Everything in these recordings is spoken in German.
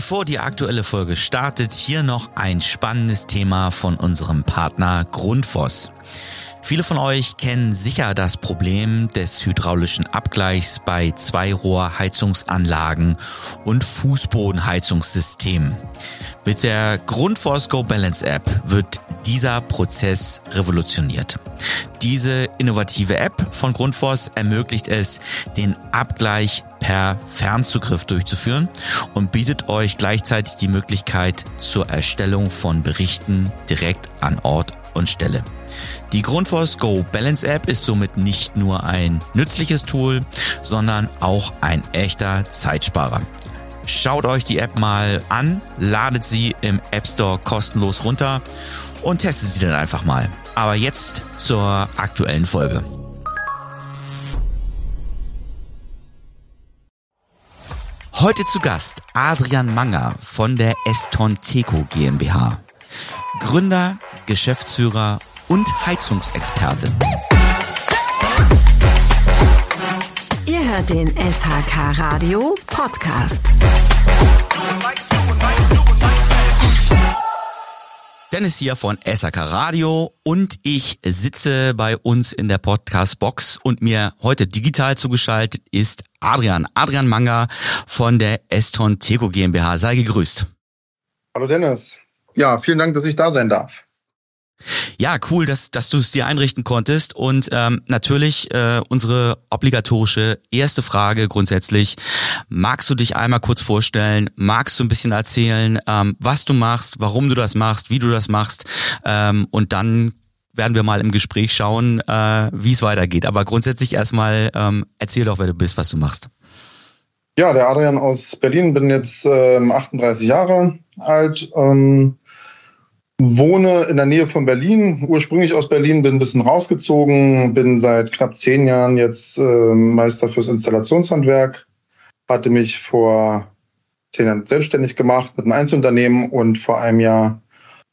Bevor die aktuelle Folge startet, hier noch ein spannendes Thema von unserem Partner Grundfos. Viele von euch kennen sicher das Problem des hydraulischen Abgleichs bei Zweirohrheizungsanlagen und Fußbodenheizungssystemen. Mit der Grundforce Go Balance App wird dieser Prozess revolutioniert. Diese innovative App von Grundfos ermöglicht es, den Abgleich per Fernzugriff durchzuführen und bietet euch gleichzeitig die Möglichkeit zur Erstellung von Berichten direkt an Ort und Stelle. Die Grundfos Go Balance App ist somit nicht nur ein nützliches Tool, sondern auch ein echter Zeitsparer. Schaut euch die App mal an, ladet sie im App Store kostenlos runter und testet sie dann einfach mal. Aber jetzt zur aktuellen Folge. Heute zu Gast Adrian Manger von der Eston Teco GmbH. Gründer, Geschäftsführer und Heizungsexperte. Ihr hört den SHK Radio Podcast. Dennis hier von SAK Radio und ich sitze bei uns in der Podcast-Box und mir heute digital zugeschaltet ist Adrian, Adrian Manga von der Eston Teco GmbH. Sei gegrüßt. Hallo Dennis. Ja, vielen Dank, dass ich da sein darf. Ja, cool, dass, dass du es dir einrichten konntest. Und ähm, natürlich äh, unsere obligatorische erste Frage grundsätzlich. Magst du dich einmal kurz vorstellen? Magst du ein bisschen erzählen, ähm, was du machst, warum du das machst, wie du das machst? Ähm, und dann werden wir mal im Gespräch schauen, äh, wie es weitergeht. Aber grundsätzlich erstmal ähm, erzähl doch, wer du bist, was du machst. Ja, der Adrian aus Berlin, bin jetzt ähm, 38 Jahre alt. Ähm Wohne in der Nähe von Berlin, ursprünglich aus Berlin, bin ein bisschen rausgezogen, bin seit knapp zehn Jahren jetzt äh, Meister fürs Installationshandwerk, hatte mich vor zehn Jahren selbstständig gemacht mit einem Einzelunternehmen und vor einem Jahr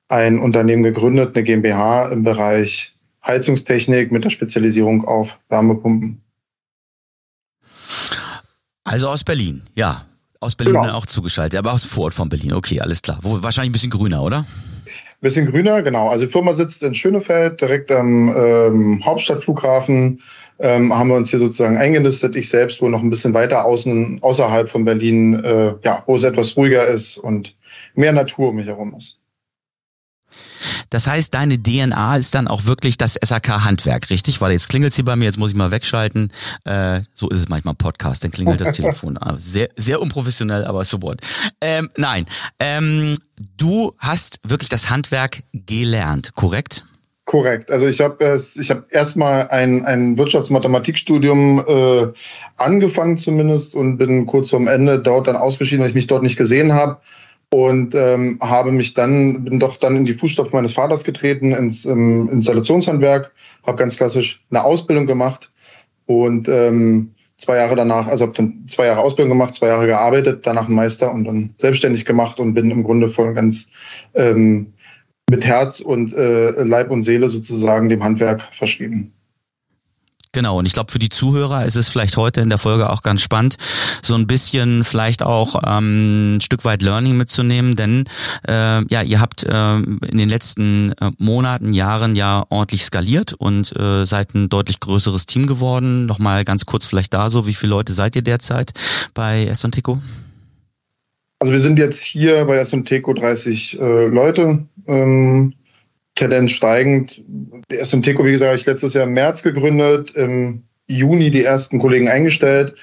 ein Unternehmen gegründet, eine GmbH im Bereich Heizungstechnik mit der Spezialisierung auf Wärmepumpen. Also aus Berlin, ja. Aus Berlin genau. auch zugeschaltet, aber aus Vorort von Berlin. Okay, alles klar. Wo, wahrscheinlich ein bisschen grüner, oder? Bisschen grüner, genau. Also die Firma sitzt in Schönefeld, direkt am ähm, Hauptstadtflughafen. Ähm, haben wir uns hier sozusagen eingenistet. Ich selbst wohne noch ein bisschen weiter außen, außerhalb von Berlin, äh, ja, wo es etwas ruhiger ist und mehr Natur um mich herum ist. Das heißt, deine DNA ist dann auch wirklich das SAK-Handwerk, richtig? Weil jetzt klingelt hier bei mir, jetzt muss ich mal wegschalten. Äh, so ist es manchmal im Podcast, dann klingelt das Telefon. Ah, sehr, sehr unprofessionell, aber so what. Ähm, nein, ähm, du hast wirklich das Handwerk gelernt, korrekt? Korrekt. Also ich habe ich habe erstmal ein, ein Wirtschaftsmathematikstudium äh, angefangen zumindest und bin kurz vorm Ende dort dann ausgeschieden, weil ich mich dort nicht gesehen habe und ähm, habe mich dann bin doch dann in die Fußstapfen meines Vaters getreten ins ähm, Installationshandwerk, habe ganz klassisch eine Ausbildung gemacht und ähm, zwei Jahre danach, also habe dann zwei Jahre Ausbildung gemacht, zwei Jahre gearbeitet, danach Meister und dann selbstständig gemacht und bin im Grunde voll ganz ähm, mit Herz und äh, Leib und Seele sozusagen dem Handwerk verschrieben. Genau, und ich glaube, für die Zuhörer ist es vielleicht heute in der Folge auch ganz spannend, so ein bisschen vielleicht auch ähm, ein Stück weit Learning mitzunehmen, denn äh, ja, ihr habt äh, in den letzten äh, Monaten, Jahren ja ordentlich skaliert und äh, seid ein deutlich größeres Team geworden. Nochmal ganz kurz vielleicht da so, wie viele Leute seid ihr derzeit bei Estontico? Also wir sind jetzt hier bei Estonteco 30 äh, Leute. Ähm, Tendenz steigend. Der SMTco, wie gesagt, habe ich letztes Jahr im März gegründet, im Juni die ersten Kollegen eingestellt.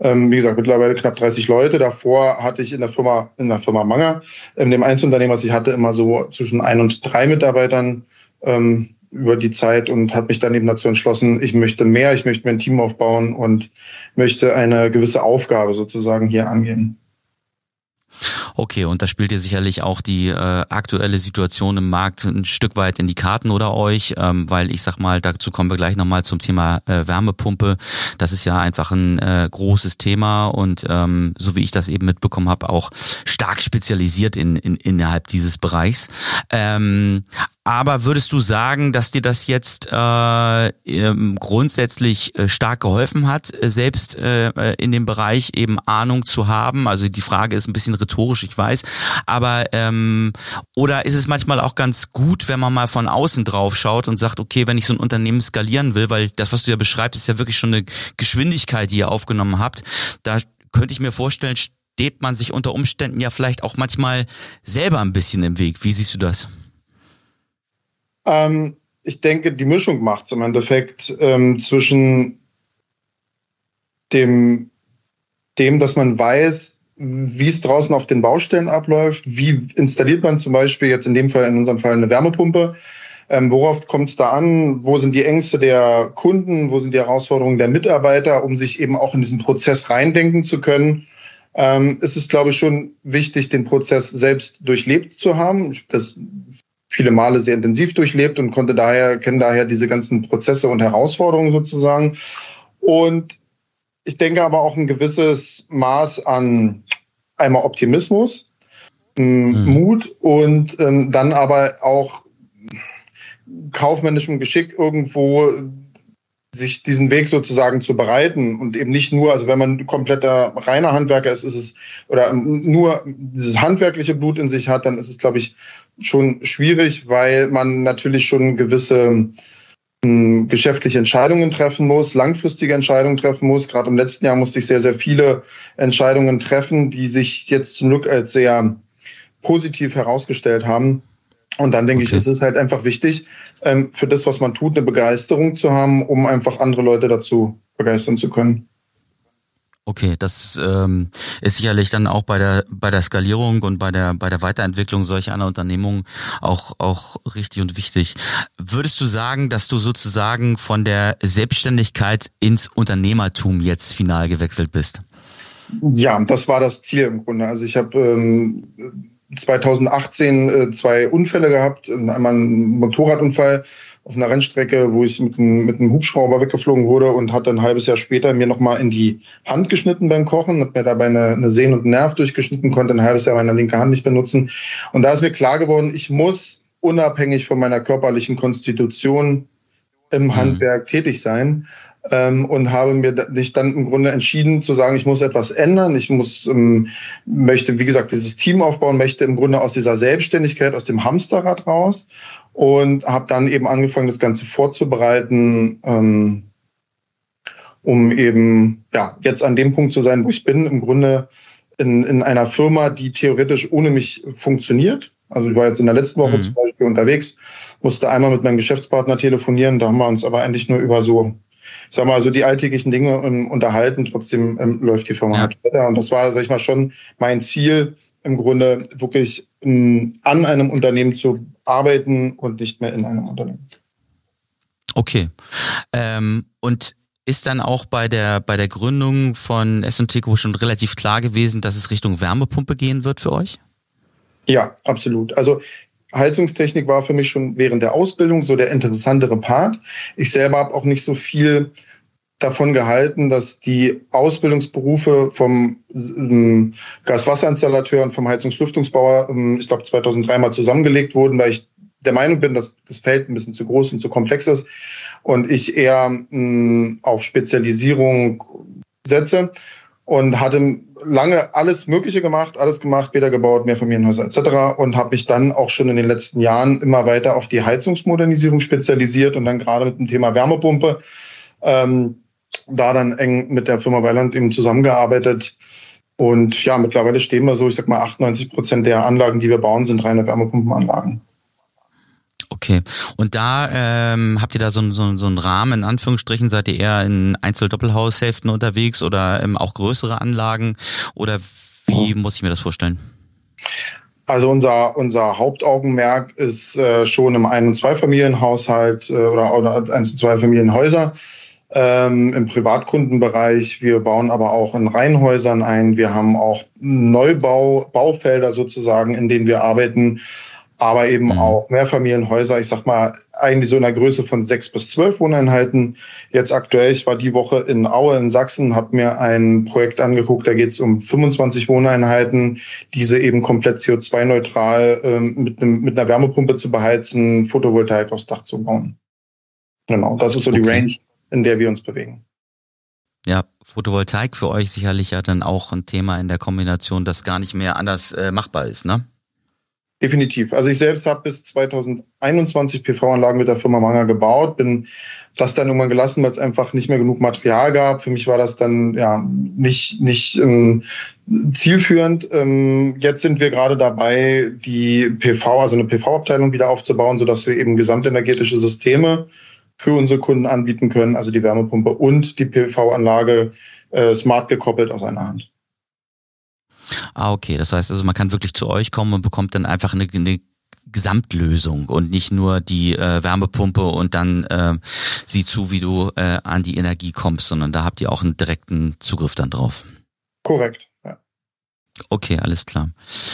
Ähm, wie gesagt, mittlerweile knapp 30 Leute. Davor hatte ich in der Firma, in der Firma Manger, in dem Einzelunternehmen, was ich hatte, immer so zwischen ein und drei Mitarbeitern ähm, über die Zeit und habe mich dann eben dazu entschlossen, ich möchte mehr, ich möchte mir ein Team aufbauen und möchte eine gewisse Aufgabe sozusagen hier angehen. Okay, und da spielt ihr sicherlich auch die äh, aktuelle Situation im Markt ein Stück weit in die Karten oder euch, ähm, weil ich sag mal, dazu kommen wir gleich nochmal zum Thema äh, Wärmepumpe. Das ist ja einfach ein äh, großes Thema und ähm, so wie ich das eben mitbekommen habe, auch stark spezialisiert in, in, innerhalb dieses Bereichs. Ähm, Aber würdest du sagen, dass dir das jetzt äh, ähm, grundsätzlich äh, stark geholfen hat, äh, selbst äh, äh, in dem Bereich eben Ahnung zu haben? Also die Frage ist ein bisschen rhetorisch, ich weiß. Aber ähm, oder ist es manchmal auch ganz gut, wenn man mal von außen drauf schaut und sagt, okay, wenn ich so ein Unternehmen skalieren will, weil das, was du ja beschreibst, ist ja wirklich schon eine Geschwindigkeit, die ihr aufgenommen habt. Da könnte ich mir vorstellen, steht man sich unter Umständen ja vielleicht auch manchmal selber ein bisschen im Weg. Wie siehst du das? Ähm, ich denke, die Mischung macht es im Endeffekt ähm, zwischen dem, dem, dass man weiß, wie es draußen auf den Baustellen abläuft, wie installiert man zum Beispiel jetzt in dem Fall, in unserem Fall eine Wärmepumpe, ähm, worauf kommt es da an, wo sind die Ängste der Kunden, wo sind die Herausforderungen der Mitarbeiter, um sich eben auch in diesen Prozess reindenken zu können. Ähm, es ist, glaube ich, schon wichtig, den Prozess selbst durchlebt zu haben. Das viele Male sehr intensiv durchlebt und konnte daher, kenne daher diese ganzen Prozesse und Herausforderungen sozusagen. Und ich denke aber auch ein gewisses Maß an einmal Optimismus, mhm. Mut und ähm, dann aber auch kaufmännischem Geschick irgendwo sich diesen Weg sozusagen zu bereiten und eben nicht nur, also wenn man kompletter reiner Handwerker ist, ist es oder nur dieses handwerkliche Blut in sich hat, dann ist es, glaube ich, schon schwierig, weil man natürlich schon gewisse hm, geschäftliche Entscheidungen treffen muss, langfristige Entscheidungen treffen muss. Gerade im letzten Jahr musste ich sehr, sehr viele Entscheidungen treffen, die sich jetzt zum Glück als sehr positiv herausgestellt haben. Und dann denke okay. ich, ist es halt einfach wichtig, ähm, für das, was man tut, eine Begeisterung zu haben, um einfach andere Leute dazu begeistern zu können. Okay, das ähm, ist sicherlich dann auch bei der bei der Skalierung und bei der bei der Weiterentwicklung solch einer Unternehmung auch auch richtig und wichtig. Würdest du sagen, dass du sozusagen von der Selbstständigkeit ins Unternehmertum jetzt final gewechselt bist? Ja, das war das Ziel im Grunde. Also ich habe ähm, 2018 äh, zwei Unfälle gehabt. Einmal ein Motorradunfall auf einer Rennstrecke, wo ich mit einem, mit einem Hubschrauber weggeflogen wurde und hat dann ein halbes Jahr später mir nochmal in die Hand geschnitten beim Kochen, hat mir dabei eine, eine Sehne und einen Nerv durchgeschnitten, konnte ein halbes Jahr meine linke Hand nicht benutzen. Und da ist mir klar geworden, ich muss unabhängig von meiner körperlichen Konstitution im mhm. Handwerk tätig sein ähm, und habe mir mich dann im Grunde entschieden zu sagen, ich muss etwas ändern. Ich muss ähm, möchte, wie gesagt, dieses Team aufbauen, möchte im Grunde aus dieser Selbstständigkeit, aus dem Hamsterrad raus und habe dann eben angefangen, das Ganze vorzubereiten. Ähm, um eben ja jetzt an dem Punkt zu sein, wo ich bin, im Grunde in, in einer Firma, die theoretisch ohne mich funktioniert. Also ich war jetzt in der letzten Woche mhm. zum Beispiel unterwegs, musste einmal mit meinem Geschäftspartner telefonieren, da haben wir uns aber eigentlich nur über so sag mal, so die alltäglichen Dinge um, unterhalten. Trotzdem ähm, läuft die Firma halt weiter. Und das war, sag ich mal, schon mein Ziel, im Grunde wirklich ähm, an einem Unternehmen zu arbeiten und nicht mehr in einem Unternehmen. Okay. Ähm, und ist dann auch bei der, bei der Gründung von S&T schon relativ klar gewesen, dass es Richtung Wärmepumpe gehen wird für euch? Ja, absolut. Also Heizungstechnik war für mich schon während der Ausbildung so der interessantere Part. Ich selber habe auch nicht so viel davon gehalten, dass die Ausbildungsberufe vom ähm, Gaswasserinstallateur und vom Heizungslüftungsbauer, ähm, ich glaube 2003 mal zusammengelegt wurden, weil ich der Meinung bin, dass das Feld ein bisschen zu groß und zu komplex ist und ich eher ähm, auf Spezialisierung setze und hatte lange alles Mögliche gemacht, alles gemacht, Bäder gebaut, Mehrfamilienhäuser etc. und habe mich dann auch schon in den letzten Jahren immer weiter auf die Heizungsmodernisierung spezialisiert und dann gerade mit dem Thema Wärmepumpe ähm, da dann eng mit der Firma Weiland eben zusammengearbeitet. Und ja, mittlerweile stehen wir so, ich sag mal, 98 Prozent der Anlagen, die wir bauen, sind reine Wärmepumpenanlagen. Okay. Und da ähm, habt ihr da so, so, so einen Rahmen, in Anführungsstrichen, seid ihr eher in Einzel-Doppelhaushälften unterwegs oder ähm, auch größere Anlagen? Oder wie muss ich mir das vorstellen? Also unser, unser Hauptaugenmerk ist äh, schon im Ein- und Zweifamilienhaushalt äh, oder, oder Eins- und Zweifamilienhäuser ähm, im Privatkundenbereich. Wir bauen aber auch in Reihenhäusern ein. Wir haben auch Neubau, Baufelder sozusagen, in denen wir arbeiten. Aber eben mhm. auch Mehrfamilienhäuser, ich sag mal, eigentlich so in der Größe von sechs bis zwölf Wohneinheiten. Jetzt aktuell, ich war die Woche in Aue in Sachsen, habe mir ein Projekt angeguckt, da geht es um 25 Wohneinheiten, diese eben komplett CO2-neutral ähm, mit, einem, mit einer Wärmepumpe zu beheizen, Photovoltaik aufs Dach zu bauen. Genau, das ist so okay. die Range, in der wir uns bewegen. Ja, Photovoltaik für euch sicherlich ja dann auch ein Thema in der Kombination, das gar nicht mehr anders äh, machbar ist, ne? Definitiv. Also ich selbst habe bis 2021 PV-Anlagen mit der Firma Manger gebaut, bin das dann irgendwann gelassen, weil es einfach nicht mehr genug Material gab. Für mich war das dann ja nicht nicht ähm, zielführend. Ähm, jetzt sind wir gerade dabei, die PV, also eine PV-Abteilung wieder aufzubauen, sodass wir eben gesamtenergetische Systeme für unsere Kunden anbieten können, also die Wärmepumpe und die PV-Anlage äh, smart gekoppelt aus einer Hand. Ah, okay. Das heißt also, man kann wirklich zu euch kommen und bekommt dann einfach eine, eine Gesamtlösung und nicht nur die äh, Wärmepumpe und dann äh, sieh zu, wie du äh, an die Energie kommst, sondern da habt ihr auch einen direkten Zugriff dann drauf. Korrekt. Ja. Okay, alles klar.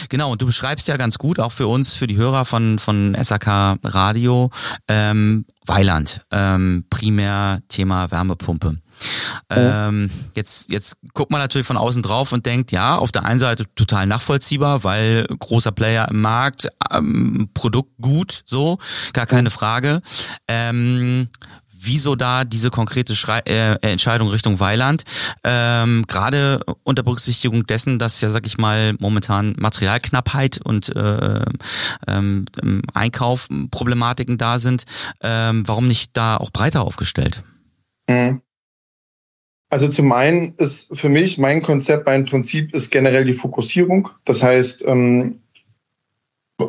Genau, und du beschreibst ja ganz gut, auch für uns, für die Hörer von, von SAK Radio, ähm, Weiland, ähm, primär Thema Wärmepumpe. Ähm, jetzt, jetzt guckt man natürlich von außen drauf und denkt, ja, auf der einen Seite total nachvollziehbar, weil großer Player im Markt, ähm, Produkt gut, so, gar keine Frage. Ähm, wieso da diese konkrete Schrei äh, Entscheidung Richtung Weiland, ähm, gerade unter Berücksichtigung dessen, dass ja, sag ich mal, momentan Materialknappheit und äh, ähm, Einkaufproblematiken da sind, ähm, warum nicht da auch breiter aufgestellt? Mhm. Also zum einen ist für mich mein Konzept, mein Prinzip ist generell die Fokussierung. Das heißt, ähm,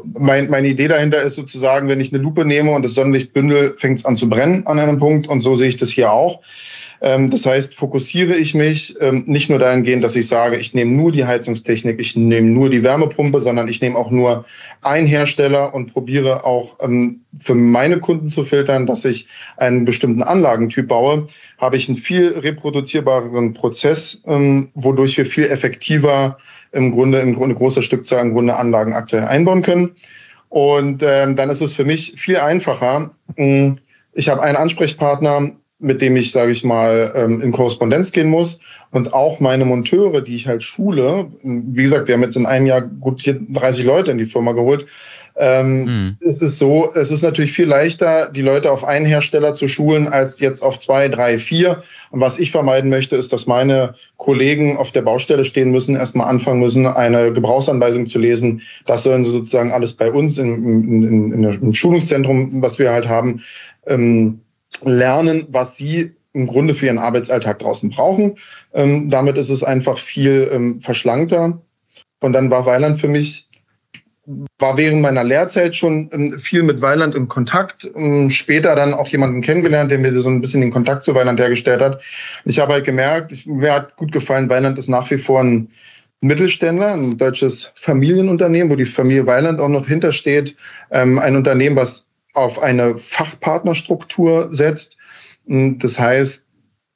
mein, meine Idee dahinter ist sozusagen, wenn ich eine Lupe nehme und das Sonnenlicht bündel, fängt es an zu brennen an einem Punkt und so sehe ich das hier auch. Ähm, das heißt, fokussiere ich mich ähm, nicht nur dahingehend, dass ich sage, ich nehme nur die Heizungstechnik, ich nehme nur die Wärmepumpe, sondern ich nehme auch nur einen Hersteller und probiere auch ähm, für meine Kunden zu filtern, dass ich einen bestimmten Anlagentyp baue, habe ich einen viel reproduzierbareren Prozess, wodurch wir viel effektiver im Grunde in Grunde großer Stückzahl im Grunde Anlagen aktuell einbauen können. Und ähm, dann ist es für mich viel einfacher. Ich habe einen Ansprechpartner, mit dem ich, sage ich mal, ähm, in Korrespondenz gehen muss. Und auch meine Monteure, die ich halt schule, wie gesagt, wir haben jetzt in einem Jahr gut 30 Leute in die Firma geholt. Ähm, mhm. Es ist so, es ist natürlich viel leichter, die Leute auf einen Hersteller zu schulen, als jetzt auf zwei, drei, vier. Und was ich vermeiden möchte, ist, dass meine Kollegen auf der Baustelle stehen müssen, erstmal anfangen müssen, eine Gebrauchsanweisung zu lesen. Das sollen sie sozusagen alles bei uns in, in, in, im Schulungszentrum, was wir halt haben, ähm, lernen, was sie im Grunde für ihren Arbeitsalltag draußen brauchen. Ähm, damit ist es einfach viel ähm, verschlankter. Und dann war Weiland für mich, war während meiner Lehrzeit schon ähm, viel mit Weiland in Kontakt. Ähm, später dann auch jemanden kennengelernt, der mir so ein bisschen den Kontakt zu Weiland hergestellt hat. Ich habe halt gemerkt, ich, mir hat gut gefallen, Weiland ist nach wie vor ein Mittelständler, ein deutsches Familienunternehmen, wo die Familie Weiland auch noch hintersteht. Ähm, ein Unternehmen, was auf eine Fachpartnerstruktur setzt. Das heißt,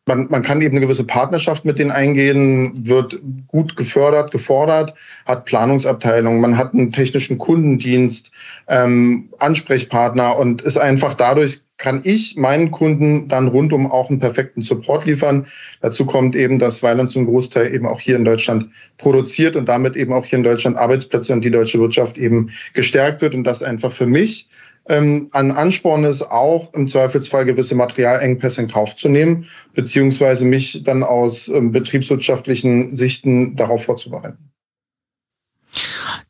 man, man kann eben eine gewisse Partnerschaft mit denen eingehen, wird gut gefördert, gefordert, hat Planungsabteilung, man hat einen technischen Kundendienst, ähm, Ansprechpartner und ist einfach dadurch kann ich meinen Kunden dann rundum auch einen perfekten Support liefern. Dazu kommt eben, dass Weiland zum Großteil eben auch hier in Deutschland produziert und damit eben auch hier in Deutschland Arbeitsplätze und die deutsche Wirtschaft eben gestärkt wird und das einfach für mich ähm, ein Ansporn ist auch im Zweifelsfall gewisse Materialengpässe in Kauf zu nehmen, beziehungsweise mich dann aus ähm, betriebswirtschaftlichen Sichten darauf vorzubereiten.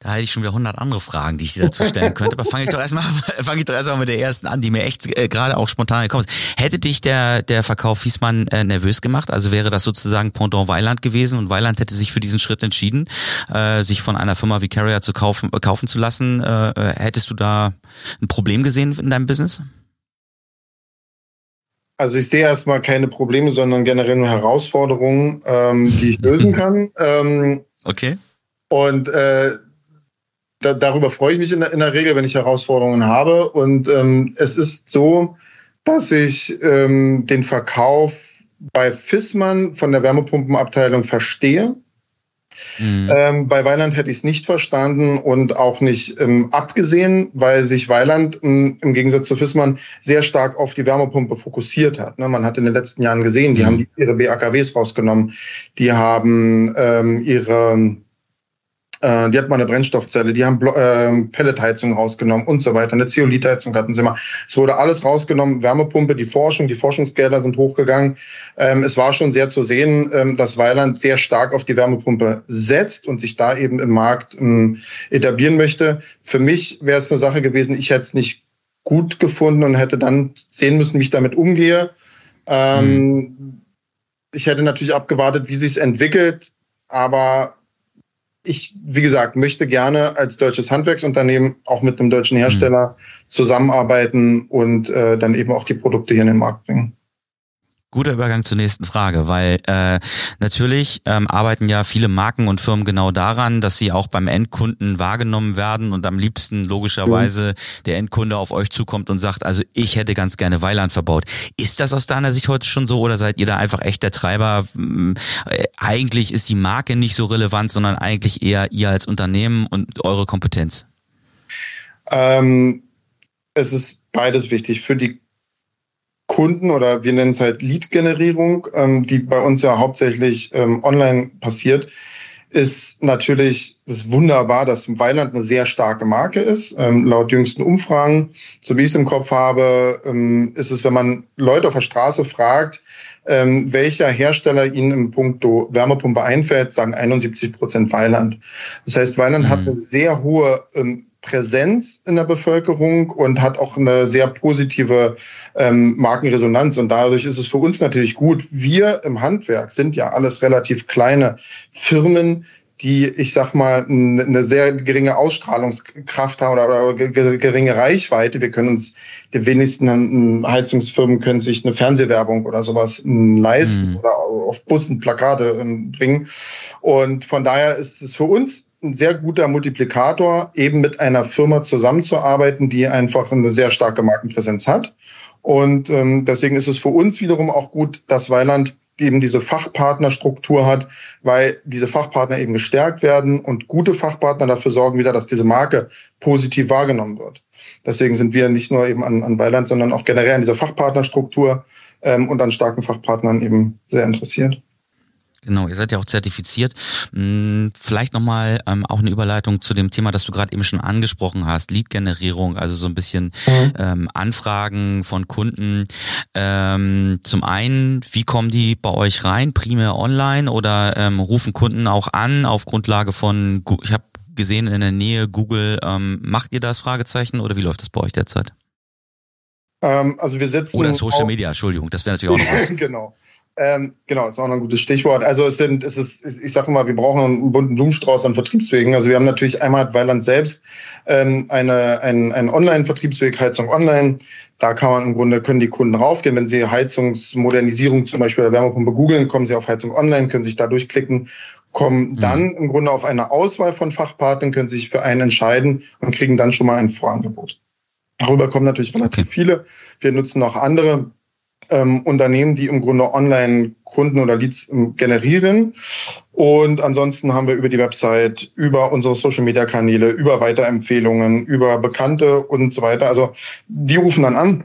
Da hätte ich schon wieder hundert andere Fragen, die ich dir dazu stellen könnte. Aber fange ich doch erstmal, fange ich doch erstmal mit der ersten an, die mir echt äh, gerade auch spontan gekommen ist. Hätte dich der, der Verkauf Fiesmann äh, nervös gemacht? Also wäre das sozusagen Pendant Weiland gewesen und Weiland hätte sich für diesen Schritt entschieden, äh, sich von einer Firma wie Carrier zu kaufen, äh, kaufen zu lassen. Äh, äh, hättest du da ein Problem gesehen in deinem Business? Also ich sehe erstmal keine Probleme, sondern generell nur Herausforderungen, ähm, die ich lösen kann. Ähm, okay. Und äh, da, darüber freue ich mich in der, in der, Regel, wenn ich Herausforderungen habe. Und ähm, es ist so, dass ich ähm, den Verkauf bei Fissmann von der Wärmepumpenabteilung verstehe. Mhm. Ähm, bei Weiland hätte ich es nicht verstanden und auch nicht ähm, abgesehen, weil sich Weiland ähm, im Gegensatz zu Fissmann sehr stark auf die Wärmepumpe fokussiert hat. Ne? Man hat in den letzten Jahren gesehen, die mhm. haben die, ihre BAKWs rausgenommen, die haben ähm, ihre äh, die hat mal eine Brennstoffzelle, die haben äh, Pelletheizung rausgenommen und so weiter. Eine Zeolitheizung hatten sie mal. Es wurde alles rausgenommen, Wärmepumpe, die Forschung, die Forschungsgelder sind hochgegangen. Ähm, es war schon sehr zu sehen, ähm, dass Weiland sehr stark auf die Wärmepumpe setzt und sich da eben im Markt ähm, etablieren möchte. Für mich wäre es eine Sache gewesen, ich hätte es nicht gut gefunden und hätte dann sehen müssen, wie ich damit umgehe. Ähm, mhm. Ich hätte natürlich abgewartet, wie sich es entwickelt, aber ich, wie gesagt, möchte gerne als deutsches Handwerksunternehmen auch mit einem deutschen Hersteller mhm. zusammenarbeiten und äh, dann eben auch die Produkte hier in den Markt bringen. Guter Übergang zur nächsten Frage, weil äh, natürlich ähm, arbeiten ja viele Marken und Firmen genau daran, dass sie auch beim Endkunden wahrgenommen werden und am liebsten logischerweise mhm. der Endkunde auf euch zukommt und sagt, also ich hätte ganz gerne Weiland verbaut. Ist das aus deiner Sicht heute schon so oder seid ihr da einfach echt der Treiber? Äh, eigentlich ist die Marke nicht so relevant, sondern eigentlich eher ihr als Unternehmen und eure Kompetenz? Ähm, es ist beides wichtig. Für die Kunden oder wir nennen es halt Lead-Generierung, ähm, die bei uns ja hauptsächlich ähm, online passiert, ist natürlich ist wunderbar, dass Weiland eine sehr starke Marke ist. Ähm, laut jüngsten Umfragen, so wie ich es im Kopf habe, ähm, ist es, wenn man Leute auf der Straße fragt, ähm, welcher Hersteller ihnen im Punkto Wärmepumpe einfällt, sagen 71 Prozent Weiland. Das heißt, Weiland mhm. hat eine sehr hohe ähm, Präsenz in der Bevölkerung und hat auch eine sehr positive ähm, Markenresonanz. Und dadurch ist es für uns natürlich gut. Wir im Handwerk sind ja alles relativ kleine Firmen, die, ich sag mal, eine sehr geringe Ausstrahlungskraft haben oder, oder geringe Reichweite. Wir können uns, die wenigsten Heizungsfirmen können sich eine Fernsehwerbung oder sowas leisten mhm. oder auf Bussen Plakate ähm, bringen. Und von daher ist es für uns ein sehr guter Multiplikator, eben mit einer Firma zusammenzuarbeiten, die einfach eine sehr starke Markenpräsenz hat. Und ähm, deswegen ist es für uns wiederum auch gut, dass Weiland eben diese Fachpartnerstruktur hat, weil diese Fachpartner eben gestärkt werden und gute Fachpartner dafür sorgen wieder, dass diese Marke positiv wahrgenommen wird. Deswegen sind wir nicht nur eben an, an Weiland, sondern auch generell an dieser Fachpartnerstruktur ähm, und an starken Fachpartnern eben sehr interessiert. Genau, ihr seid ja auch zertifiziert. Hm, vielleicht nochmal ähm, auch eine Überleitung zu dem Thema, das du gerade eben schon angesprochen hast, Lead-Generierung, also so ein bisschen mhm. ähm, Anfragen von Kunden. Ähm, zum einen, wie kommen die bei euch rein? Primär online oder ähm, rufen Kunden auch an auf Grundlage von, ich habe gesehen in der Nähe Google, ähm, macht ihr das? Fragezeichen oder wie läuft das bei euch derzeit? Ähm, also wir setzen oder Social Media, Entschuldigung, das wäre natürlich auch noch was. genau. Ähm, genau, ist auch noch ein gutes Stichwort. Also es sind, es ist, ich sage mal, wir brauchen einen bunten Blumenstrauß an Vertriebswegen. Also wir haben natürlich einmal Weiland selbst ähm, eine, ein, einen Online-Vertriebsweg, Heizung Online. Da kann man im Grunde, können die Kunden raufgehen. Wenn sie Heizungsmodernisierung zum Beispiel der Wärmepumpe googeln, kommen sie auf Heizung Online, können sich da durchklicken, kommen mhm. dann im Grunde auf eine Auswahl von Fachpartnern, können sich für einen entscheiden und kriegen dann schon mal ein Vorangebot. Darüber kommen natürlich relativ okay. viele. Wir nutzen noch andere ähm, Unternehmen, die im Grunde online Kunden oder Leads ähm, generieren. Und ansonsten haben wir über die Website, über unsere Social Media Kanäle, über Weiterempfehlungen, über Bekannte und so weiter. Also die rufen dann an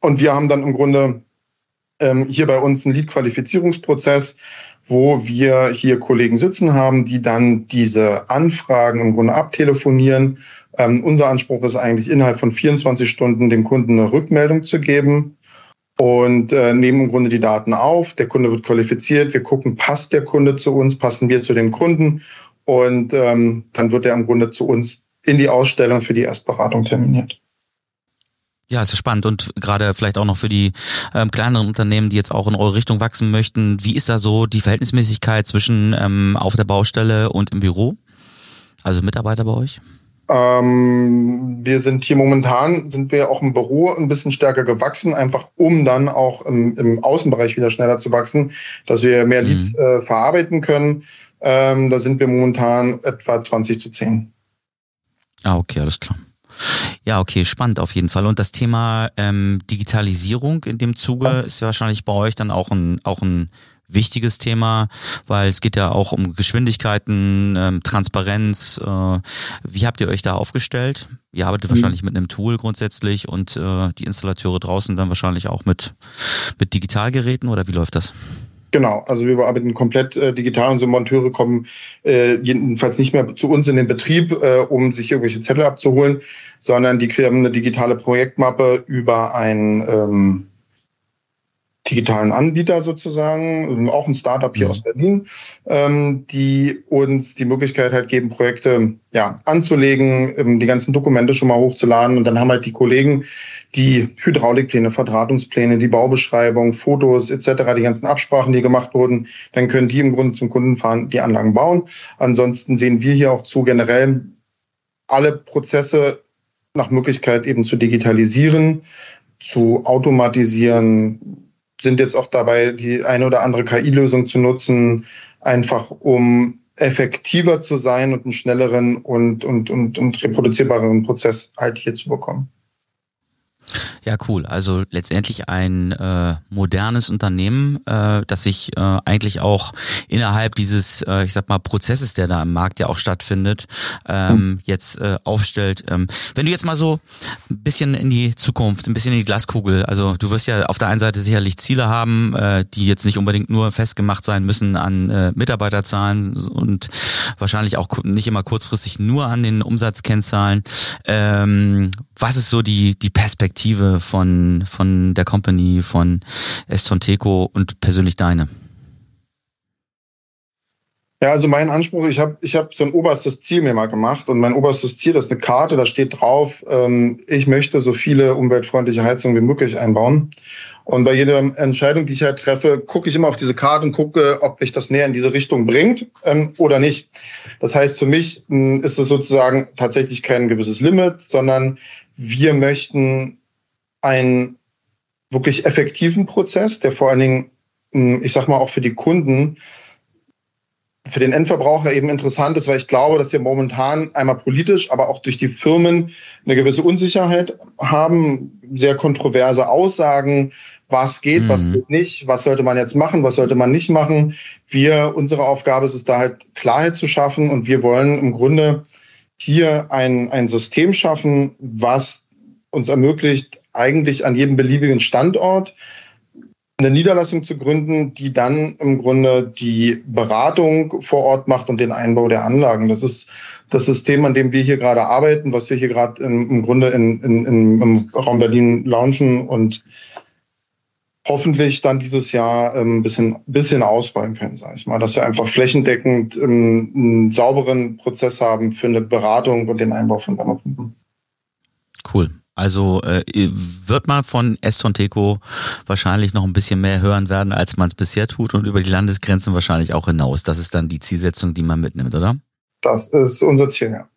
und wir haben dann im Grunde ähm, hier bei uns einen Lead-Qualifizierungsprozess, wo wir hier Kollegen sitzen haben, die dann diese Anfragen im Grunde abtelefonieren. Ähm, unser Anspruch ist eigentlich innerhalb von 24 Stunden dem Kunden eine Rückmeldung zu geben und äh, nehmen im Grunde die Daten auf. Der Kunde wird qualifiziert. Wir gucken, passt der Kunde zu uns, passen wir zu dem Kunden und ähm, dann wird er im Grunde zu uns in die Ausstellung für die Erstberatung terminiert. Ja, es ist spannend und gerade vielleicht auch noch für die ähm, kleineren Unternehmen, die jetzt auch in eure Richtung wachsen möchten. Wie ist da so die Verhältnismäßigkeit zwischen ähm, auf der Baustelle und im Büro? Also Mitarbeiter bei euch? Ähm, wir sind hier momentan, sind wir auch im Büro ein bisschen stärker gewachsen, einfach um dann auch im, im Außenbereich wieder schneller zu wachsen, dass wir mehr mhm. Leads äh, verarbeiten können. Ähm, da sind wir momentan etwa 20 zu 10. Ah, okay, alles klar. Ja, okay, spannend auf jeden Fall. Und das Thema ähm, Digitalisierung in dem Zuge ist ja wahrscheinlich bei euch dann auch ein, auch ein wichtiges Thema, weil es geht ja auch um Geschwindigkeiten, ähm, Transparenz. Äh, wie habt ihr euch da aufgestellt? Ihr arbeitet mhm. wahrscheinlich mit einem Tool grundsätzlich und äh, die Installateure draußen dann wahrscheinlich auch mit, mit Digitalgeräten oder wie läuft das? Genau, also wir arbeiten komplett äh, digital. Unsere Monteure kommen äh, jedenfalls nicht mehr zu uns in den Betrieb, äh, um sich irgendwelche Zettel abzuholen, sondern die kriegen eine digitale Projektmappe über ein ähm, digitalen Anbieter sozusagen, auch ein Startup hier mhm. aus Berlin, ähm, die uns die Möglichkeit halt geben, Projekte ja anzulegen, ähm, die ganzen Dokumente schon mal hochzuladen und dann haben halt die Kollegen die Hydraulikpläne, Verdrahtungspläne, die Baubeschreibung, Fotos etc., die ganzen Absprachen, die gemacht wurden, dann können die im Grunde zum Kunden fahren, die Anlagen bauen. Ansonsten sehen wir hier auch zu, generell alle Prozesse nach Möglichkeit eben zu digitalisieren, zu automatisieren, sind jetzt auch dabei, die eine oder andere KI-Lösung zu nutzen, einfach um effektiver zu sein und einen schnelleren und, und, und, und reproduzierbareren Prozess halt hier zu bekommen. Ja, cool. Also letztendlich ein äh, modernes Unternehmen, äh, das sich äh, eigentlich auch innerhalb dieses, äh, ich sag mal, Prozesses, der da im Markt ja auch stattfindet, ähm, mhm. jetzt äh, aufstellt. Ähm, wenn du jetzt mal so ein bisschen in die Zukunft, ein bisschen in die Glaskugel, also du wirst ja auf der einen Seite sicherlich Ziele haben, äh, die jetzt nicht unbedingt nur festgemacht sein müssen an äh, Mitarbeiterzahlen und wahrscheinlich auch nicht immer kurzfristig nur an den Umsatzkennzahlen. Ähm, was ist so die, die Perspektive von, von der Company, von Eston Teco und persönlich deine? Ja, also mein Anspruch, ich habe ich hab so ein oberstes Ziel mir mal gemacht und mein oberstes Ziel ist eine Karte, da steht drauf, ähm, ich möchte so viele umweltfreundliche Heizungen wie möglich einbauen. Und bei jeder Entscheidung, die ich halt treffe, gucke ich immer auf diese Karte und gucke, ob mich das näher in diese Richtung bringt ähm, oder nicht. Das heißt, für mich mh, ist es sozusagen tatsächlich kein gewisses Limit, sondern wir möchten einen wirklich effektiven Prozess, der vor allen Dingen, hm, ich sag mal, auch für die Kunden, für den Endverbraucher eben interessant ist, weil ich glaube, dass wir momentan einmal politisch, aber auch durch die Firmen eine gewisse Unsicherheit haben, sehr kontroverse Aussagen, was geht, mhm. was geht nicht, was sollte man jetzt machen, was sollte man nicht machen. Wir, unsere Aufgabe ist es da halt Klarheit zu schaffen und wir wollen im Grunde hier ein, ein System schaffen, was uns ermöglicht, eigentlich an jedem beliebigen Standort eine Niederlassung zu gründen, die dann im Grunde die Beratung vor Ort macht und den Einbau der Anlagen. Das ist das System, an dem wir hier gerade arbeiten, was wir hier gerade im, Grunde in, in, in, im Raum Berlin launchen und hoffentlich dann dieses Jahr ein ähm, bisschen, bisschen ausbauen können, sage ich mal, dass wir einfach flächendeckend ähm, einen sauberen Prozess haben für eine Beratung und den Einbau von Wärmepumpen. Cool. Also äh, wird man von Eston Teco wahrscheinlich noch ein bisschen mehr hören werden, als man es bisher tut und über die Landesgrenzen wahrscheinlich auch hinaus. Das ist dann die Zielsetzung, die man mitnimmt, oder? Das ist unser Ziel, ja.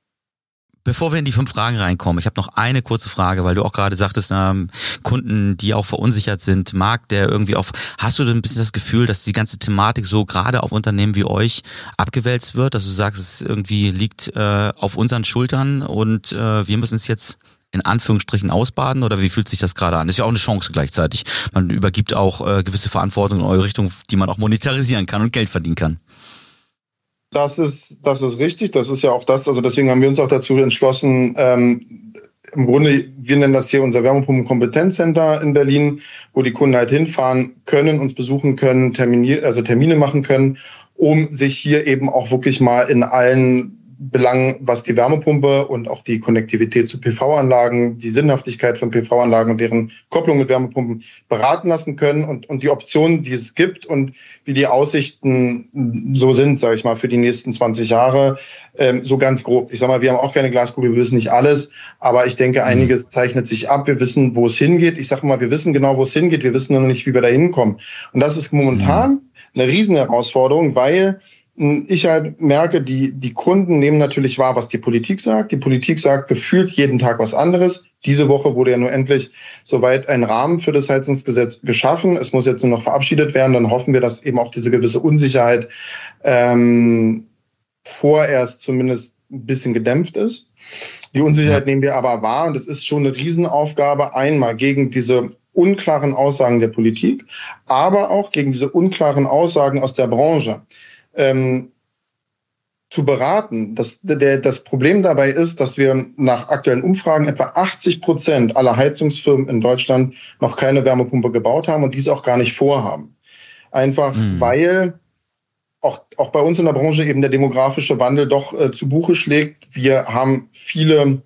Bevor wir in die fünf Fragen reinkommen, ich habe noch eine kurze Frage, weil du auch gerade sagtest, ähm, Kunden, die auch verunsichert sind, Markt, der irgendwie auf, hast du denn ein bisschen das Gefühl, dass die ganze Thematik so gerade auf Unternehmen wie euch abgewälzt wird, dass du sagst, es irgendwie liegt äh, auf unseren Schultern und äh, wir müssen es jetzt in Anführungsstrichen ausbaden oder wie fühlt sich das gerade an? Das ist ja auch eine Chance gleichzeitig. Man übergibt auch äh, gewisse Verantwortung in eure Richtung, die man auch monetarisieren kann und Geld verdienen kann. Das ist, das ist richtig. Das ist ja auch das. Also deswegen haben wir uns auch dazu entschlossen, ähm, im Grunde, wir nennen das hier unser Wärmepumpen-Kompetenzcenter in Berlin, wo die Kunden halt hinfahren können, uns besuchen können, Termini also Termine machen können, um sich hier eben auch wirklich mal in allen Belangen, was die Wärmepumpe und auch die Konnektivität zu PV-Anlagen, die Sinnhaftigkeit von PV-Anlagen und deren Kopplung mit Wärmepumpen beraten lassen können und, und die Optionen, die es gibt und wie die Aussichten so sind, sage ich mal, für die nächsten 20 Jahre, ähm, so ganz grob. Ich sage mal, wir haben auch keine Glaskugel, wir wissen nicht alles, aber ich denke, einiges zeichnet sich ab. Wir wissen, wo es hingeht. Ich sage mal, wir wissen genau, wo es hingeht. Wir wissen nur noch nicht, wie wir da hinkommen. Und das ist momentan mhm. eine Riesenherausforderung, weil ich halt merke, die, die Kunden nehmen natürlich wahr, was die Politik sagt. Die Politik sagt gefühlt jeden Tag was anderes. Diese Woche wurde ja nur endlich soweit ein Rahmen für das Heizungsgesetz geschaffen. Es muss jetzt nur noch verabschiedet werden. Dann hoffen wir, dass eben auch diese gewisse Unsicherheit ähm, vorerst zumindest ein bisschen gedämpft ist. Die Unsicherheit nehmen wir aber wahr und es ist schon eine Riesenaufgabe, einmal gegen diese unklaren Aussagen der Politik, aber auch gegen diese unklaren Aussagen aus der Branche. Ähm, zu beraten. Das, der, das Problem dabei ist, dass wir nach aktuellen Umfragen etwa 80 Prozent aller Heizungsfirmen in Deutschland noch keine Wärmepumpe gebaut haben und dies auch gar nicht vorhaben. Einfach mhm. weil auch, auch bei uns in der Branche eben der demografische Wandel doch äh, zu Buche schlägt. Wir haben viele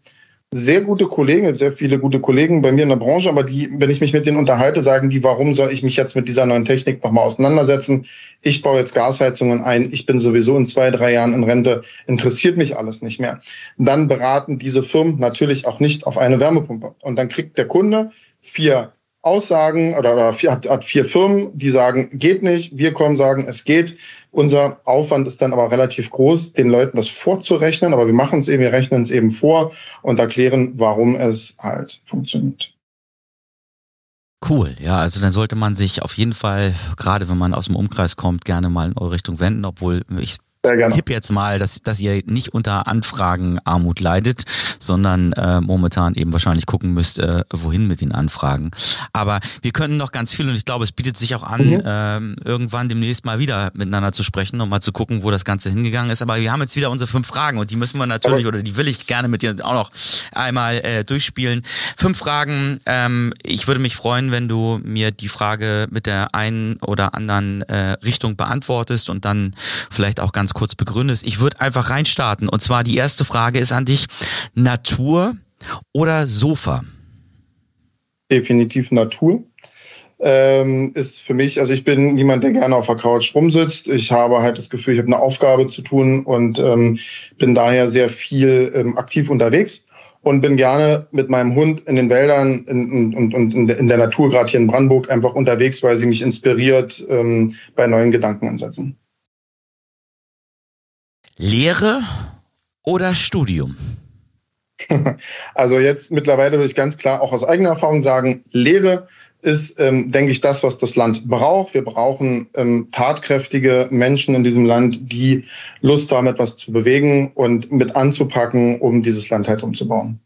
sehr gute Kollegen, sehr viele gute Kollegen bei mir in der Branche, aber die, wenn ich mich mit denen unterhalte, sagen die, warum soll ich mich jetzt mit dieser neuen Technik nochmal auseinandersetzen? Ich baue jetzt Gasheizungen ein, ich bin sowieso in zwei, drei Jahren in Rente, interessiert mich alles nicht mehr. Dann beraten diese Firmen natürlich auch nicht auf eine Wärmepumpe. Und dann kriegt der Kunde vier Aussagen oder, oder vier, hat, hat vier Firmen, die sagen, geht nicht. Wir kommen, sagen, es geht. Unser Aufwand ist dann aber relativ groß, den Leuten das vorzurechnen, aber wir machen es eben, wir rechnen es eben vor und erklären, warum es halt funktioniert. Cool, ja, also dann sollte man sich auf jeden Fall, gerade wenn man aus dem Umkreis kommt, gerne mal in eure Richtung wenden, obwohl ich tipp jetzt mal, dass, dass ihr nicht unter Anfragenarmut leidet, sondern äh, momentan eben wahrscheinlich gucken müsst, äh, wohin mit den Anfragen. Aber wir können noch ganz viel und ich glaube, es bietet sich auch an, mhm. ähm, irgendwann demnächst mal wieder miteinander zu sprechen und mal zu gucken, wo das Ganze hingegangen ist. Aber wir haben jetzt wieder unsere fünf Fragen und die müssen wir natürlich, oder die will ich gerne mit dir auch noch einmal äh, durchspielen. Fünf Fragen. Ähm, ich würde mich freuen, wenn du mir die Frage mit der einen oder anderen äh, Richtung beantwortest und dann vielleicht auch ganz kurz begründest. Ich würde einfach reinstarten. Und zwar die erste Frage ist an dich. Natur oder Sofa? Definitiv Natur. Ähm, ist für mich, also ich bin niemand, der gerne auf der Couch rumsitzt. Ich habe halt das Gefühl, ich habe eine Aufgabe zu tun und ähm, bin daher sehr viel ähm, aktiv unterwegs und bin gerne mit meinem Hund in den Wäldern und in, in, in, in, der Natur, gerade hier in Brandenburg, einfach unterwegs, weil sie mich inspiriert ähm, bei neuen Gedankenansätzen. Lehre oder Studium? Also jetzt mittlerweile würde ich ganz klar auch aus eigener Erfahrung sagen, Lehre ist, ähm, denke ich, das, was das Land braucht. Wir brauchen ähm, tatkräftige Menschen in diesem Land, die Lust haben, etwas zu bewegen und mit anzupacken, um dieses Land halt umzubauen.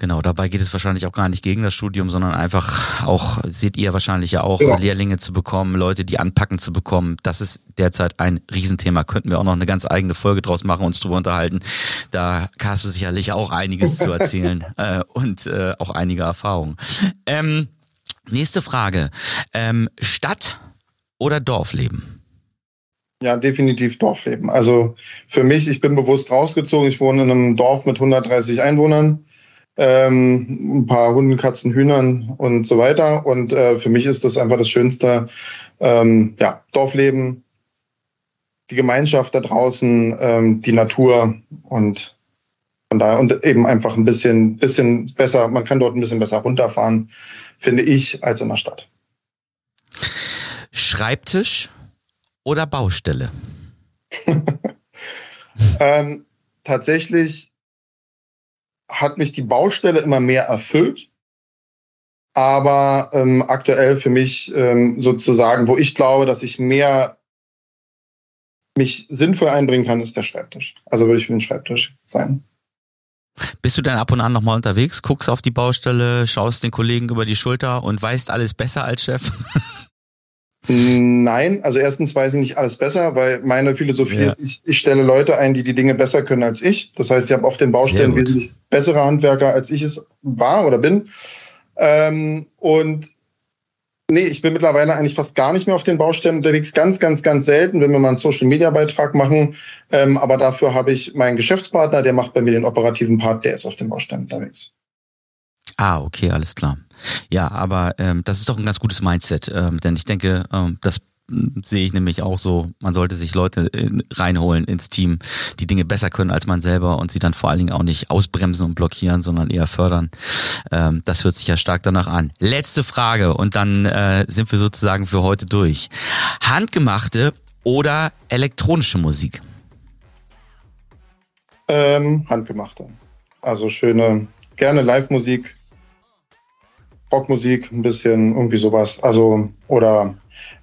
Genau, dabei geht es wahrscheinlich auch gar nicht gegen das Studium, sondern einfach auch, seht ihr wahrscheinlich ja auch, ja. Lehrlinge zu bekommen, Leute, die anpacken zu bekommen. Das ist derzeit ein Riesenthema. Könnten wir auch noch eine ganz eigene Folge draus machen, uns drüber unterhalten. Da hast du sicherlich auch einiges zu erzählen äh, und äh, auch einige Erfahrungen. Ähm, nächste Frage. Ähm, Stadt oder Dorfleben? Ja, definitiv Dorfleben. Also für mich, ich bin bewusst rausgezogen. Ich wohne in einem Dorf mit 130 Einwohnern ähm, ein paar Hunden, Katzen, Hühnern und so weiter. Und äh, für mich ist das einfach das Schönste, ähm, ja, Dorfleben, die Gemeinschaft da draußen, ähm, die Natur und von daher und eben einfach ein bisschen, bisschen besser, man kann dort ein bisschen besser runterfahren, finde ich, als in der Stadt. Schreibtisch oder Baustelle? ähm, tatsächlich hat mich die Baustelle immer mehr erfüllt. Aber ähm, aktuell für mich ähm, sozusagen, wo ich glaube, dass ich mehr mich sinnvoll einbringen kann, ist der Schreibtisch. Also würde ich für den Schreibtisch sein. Bist du dann ab und an nochmal unterwegs, guckst auf die Baustelle, schaust den Kollegen über die Schulter und weißt alles besser als Chef? Nein, also erstens weiß ich nicht alles besser, weil meine Philosophie ja. ist, ich, ich stelle Leute ein, die die Dinge besser können als ich. Das heißt, ich habe auf den Baustellen wesentlich bessere Handwerker, als ich es war oder bin. Ähm, und nee, ich bin mittlerweile eigentlich fast gar nicht mehr auf den Baustellen unterwegs. Ganz, ganz, ganz selten, wenn wir mal einen Social-Media-Beitrag machen. Ähm, aber dafür habe ich meinen Geschäftspartner, der macht bei mir den operativen Part, der ist auf den Baustellen unterwegs. Ah, okay, alles klar. Ja, aber ähm, das ist doch ein ganz gutes Mindset, ähm, denn ich denke, ähm, das sehe ich nämlich auch so, man sollte sich Leute in, reinholen ins Team, die Dinge besser können als man selber und sie dann vor allen Dingen auch nicht ausbremsen und blockieren, sondern eher fördern. Ähm, das hört sich ja stark danach an. Letzte Frage und dann äh, sind wir sozusagen für heute durch. Handgemachte oder elektronische Musik? Ähm, handgemachte. Also schöne, gerne Live-Musik, Rockmusik, ein bisschen irgendwie sowas. Also, oder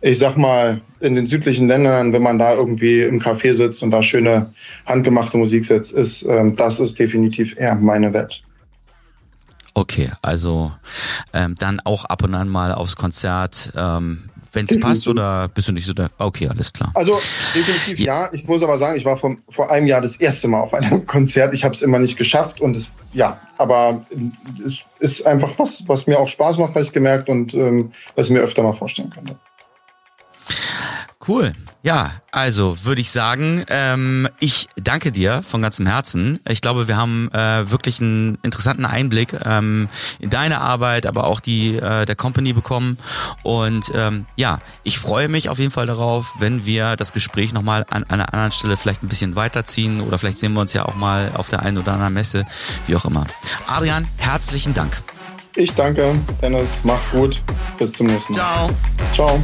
ich sag mal, in den südlichen Ländern, wenn man da irgendwie im Café sitzt und da schöne handgemachte Musik setzt, ist, ähm, das ist definitiv eher meine Welt. Okay, also ähm, dann auch ab und an mal aufs Konzert, ähm, wenn es passt oder bist du nicht so da? Okay, alles klar. Also definitiv ja. ja. Ich muss aber sagen, ich war vom, vor einem Jahr das erste Mal auf einem Konzert. Ich habe es immer nicht geschafft und es ja, aber es ist einfach was, was mir auch Spaß macht, habe ich gemerkt und ähm, was ich mir öfter mal vorstellen könnte. Cool. Ja, also würde ich sagen, ähm, ich danke dir von ganzem Herzen. Ich glaube, wir haben äh, wirklich einen interessanten Einblick ähm, in deine Arbeit, aber auch die äh, der Company bekommen. Und ähm, ja, ich freue mich auf jeden Fall darauf, wenn wir das Gespräch nochmal an, an einer anderen Stelle vielleicht ein bisschen weiterziehen oder vielleicht sehen wir uns ja auch mal auf der einen oder anderen Messe, wie auch immer. Adrian, herzlichen Dank. Ich danke, Dennis. Mach's gut. Bis zum nächsten Mal. Ciao. Ciao.